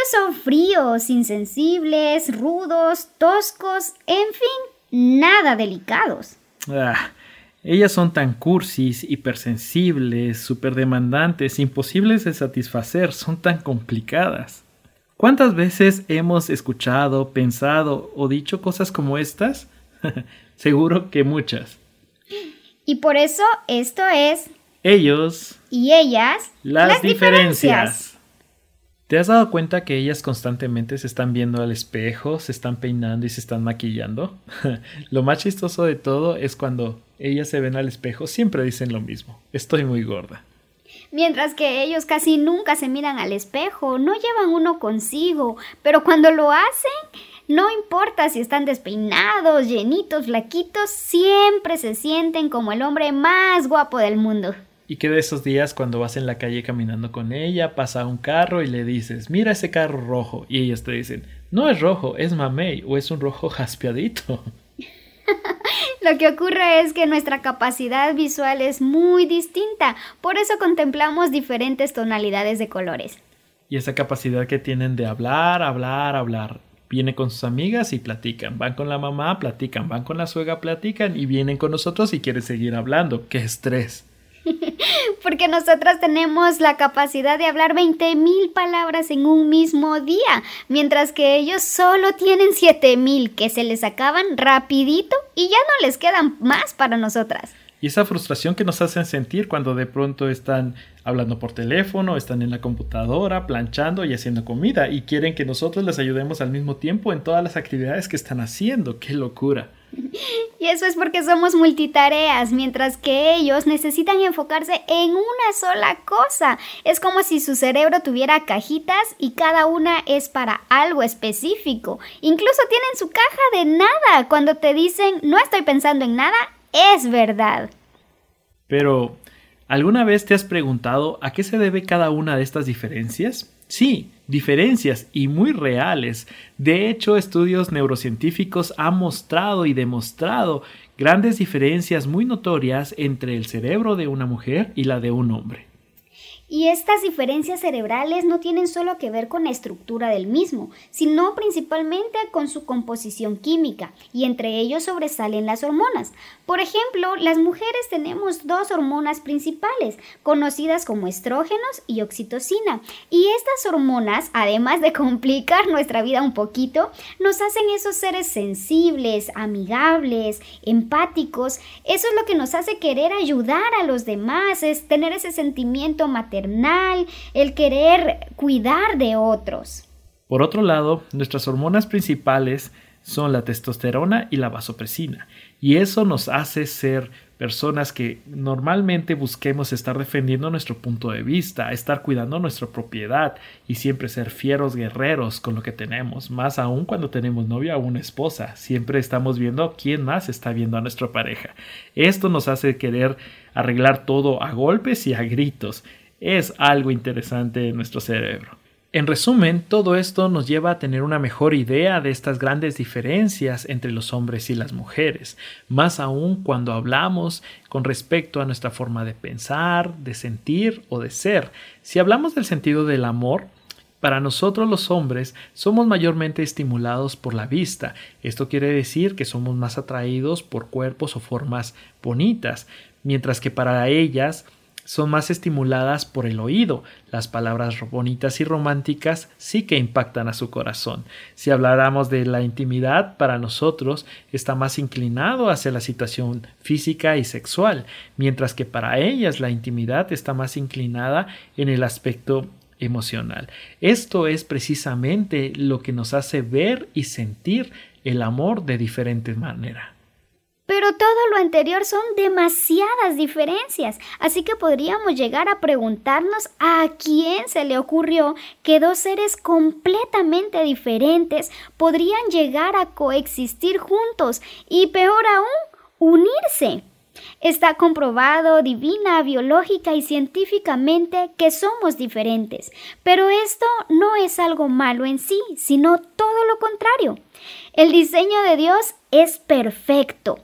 Ellos son fríos, insensibles, rudos, toscos, en fin, nada delicados. Ah, ellas son tan cursis, hipersensibles, superdemandantes, imposibles de satisfacer, son tan complicadas. ¿Cuántas veces hemos escuchado, pensado o dicho cosas como estas? Seguro que muchas. Y por eso esto es... Ellos. Y ellas. Las, diferencias. ¿Te has dado cuenta que ellas constantemente se están viendo al espejo, se están peinando y se están maquillando? lo más chistoso de todo es cuando ellas se ven al espejo, siempre dicen lo mismo. Estoy muy gorda mientras que ellos casi nunca se miran al espejo, no llevan uno consigo, pero cuando lo hacen, no importa si están despeinados, llenitos, flaquitos, siempre se sienten como el hombre más guapo del mundo. Y que de esos días cuando vas en la calle caminando con ella, pasa un carro y le dices, mira ese carro rojo, y ellos te dicen, no es rojo, es mamey o es un rojo jaspeadito. Lo que ocurre es que nuestra capacidad visual es muy distinta, por eso contemplamos diferentes tonalidades de colores. Y esa capacidad que tienen de hablar, hablar, hablar. Vienen con sus amigas y platican, van con la mamá, platican, van con la suegra, platican y vienen con nosotros y quieren seguir hablando. ¡Qué estrés! Porque nosotras tenemos la capacidad de hablar 20.000 palabras en un mismo día, mientras que ellos solo tienen 7.000 que se les acaban rapidito y ya no les quedan más para nosotras. Y esa frustración que nos hacen sentir cuando de pronto están hablando por teléfono, están en la computadora, planchando y haciendo comida y quieren que nosotros les ayudemos al mismo tiempo en todas las actividades que están haciendo. ¡Qué locura! Y eso es porque somos multitareas, mientras que ellos necesitan enfocarse en una sola cosa. Es como si su cerebro tuviera cajitas y cada una es para algo específico. Incluso tienen su caja de nada. Cuando te dicen no estoy pensando en nada, es verdad. Pero, ¿alguna vez te has preguntado a qué se debe cada una de estas diferencias? Sí, diferencias y muy reales. De hecho, estudios neurocientíficos han mostrado y demostrado grandes diferencias muy notorias entre el cerebro de una mujer y la de un hombre. Y estas diferencias cerebrales no tienen solo que ver con la estructura del mismo, sino principalmente con su composición química, y entre ellos sobresalen las hormonas. Por ejemplo, las mujeres tenemos dos hormonas principales, conocidas como estrógenos y oxitocina, y estas hormonas, además de complicar nuestra vida un poquito, nos hacen esos seres sensibles, amigables, empáticos. Eso es lo que nos hace querer ayudar a los demás, es tener ese sentimiento el querer cuidar de otros. Por otro lado, nuestras hormonas principales son la testosterona y la vasopresina, y eso nos hace ser personas que normalmente busquemos estar defendiendo nuestro punto de vista, estar cuidando nuestra propiedad y siempre ser fieros guerreros con lo que tenemos, más aún cuando tenemos novia o una esposa, siempre estamos viendo quién más está viendo a nuestra pareja. Esto nos hace querer arreglar todo a golpes y a gritos es algo interesante en nuestro cerebro. En resumen, todo esto nos lleva a tener una mejor idea de estas grandes diferencias entre los hombres y las mujeres, más aún cuando hablamos con respecto a nuestra forma de pensar, de sentir o de ser. Si hablamos del sentido del amor, para nosotros los hombres somos mayormente estimulados por la vista. Esto quiere decir que somos más atraídos por cuerpos o formas bonitas, mientras que para ellas son más estimuladas por el oído. Las palabras bonitas y románticas sí que impactan a su corazón. Si habláramos de la intimidad, para nosotros está más inclinado hacia la situación física y sexual, mientras que para ellas la intimidad está más inclinada en el aspecto emocional. Esto es precisamente lo que nos hace ver y sentir el amor de diferente manera. Pero todo lo anterior son demasiadas diferencias, así que podríamos llegar a preguntarnos a quién se le ocurrió que dos seres completamente diferentes podrían llegar a coexistir juntos y peor aún, unirse. Está comprobado divina, biológica y científicamente que somos diferentes, pero esto no es algo malo en sí, sino todo lo contrario. El diseño de Dios es perfecto.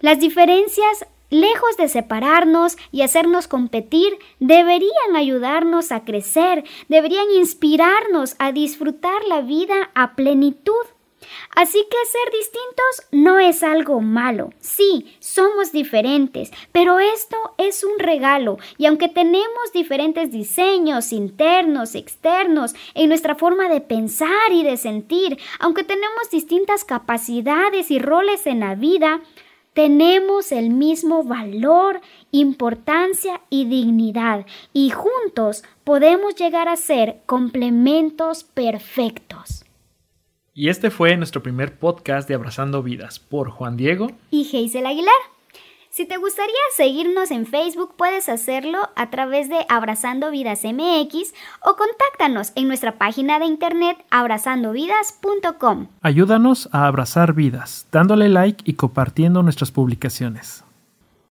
Las diferencias lejos de separarnos y hacernos competir, deberían ayudarnos a crecer, deberían inspirarnos a disfrutar la vida a plenitud. Así que ser distintos no es algo malo. Sí, somos diferentes, pero esto es un regalo y aunque tenemos diferentes diseños internos, externos, en nuestra forma de pensar y de sentir, aunque tenemos distintas capacidades y roles en la vida, tenemos el mismo valor, importancia y dignidad y juntos podemos llegar a ser complementos perfectos. Y este fue nuestro primer podcast de Abrazando Vidas por Juan Diego y Geisel Aguilar. Si te gustaría seguirnos en Facebook, puedes hacerlo a través de Abrazando Vidas MX o contáctanos en nuestra página de internet abrazandovidas.com. Ayúdanos a abrazar vidas, dándole like y compartiendo nuestras publicaciones.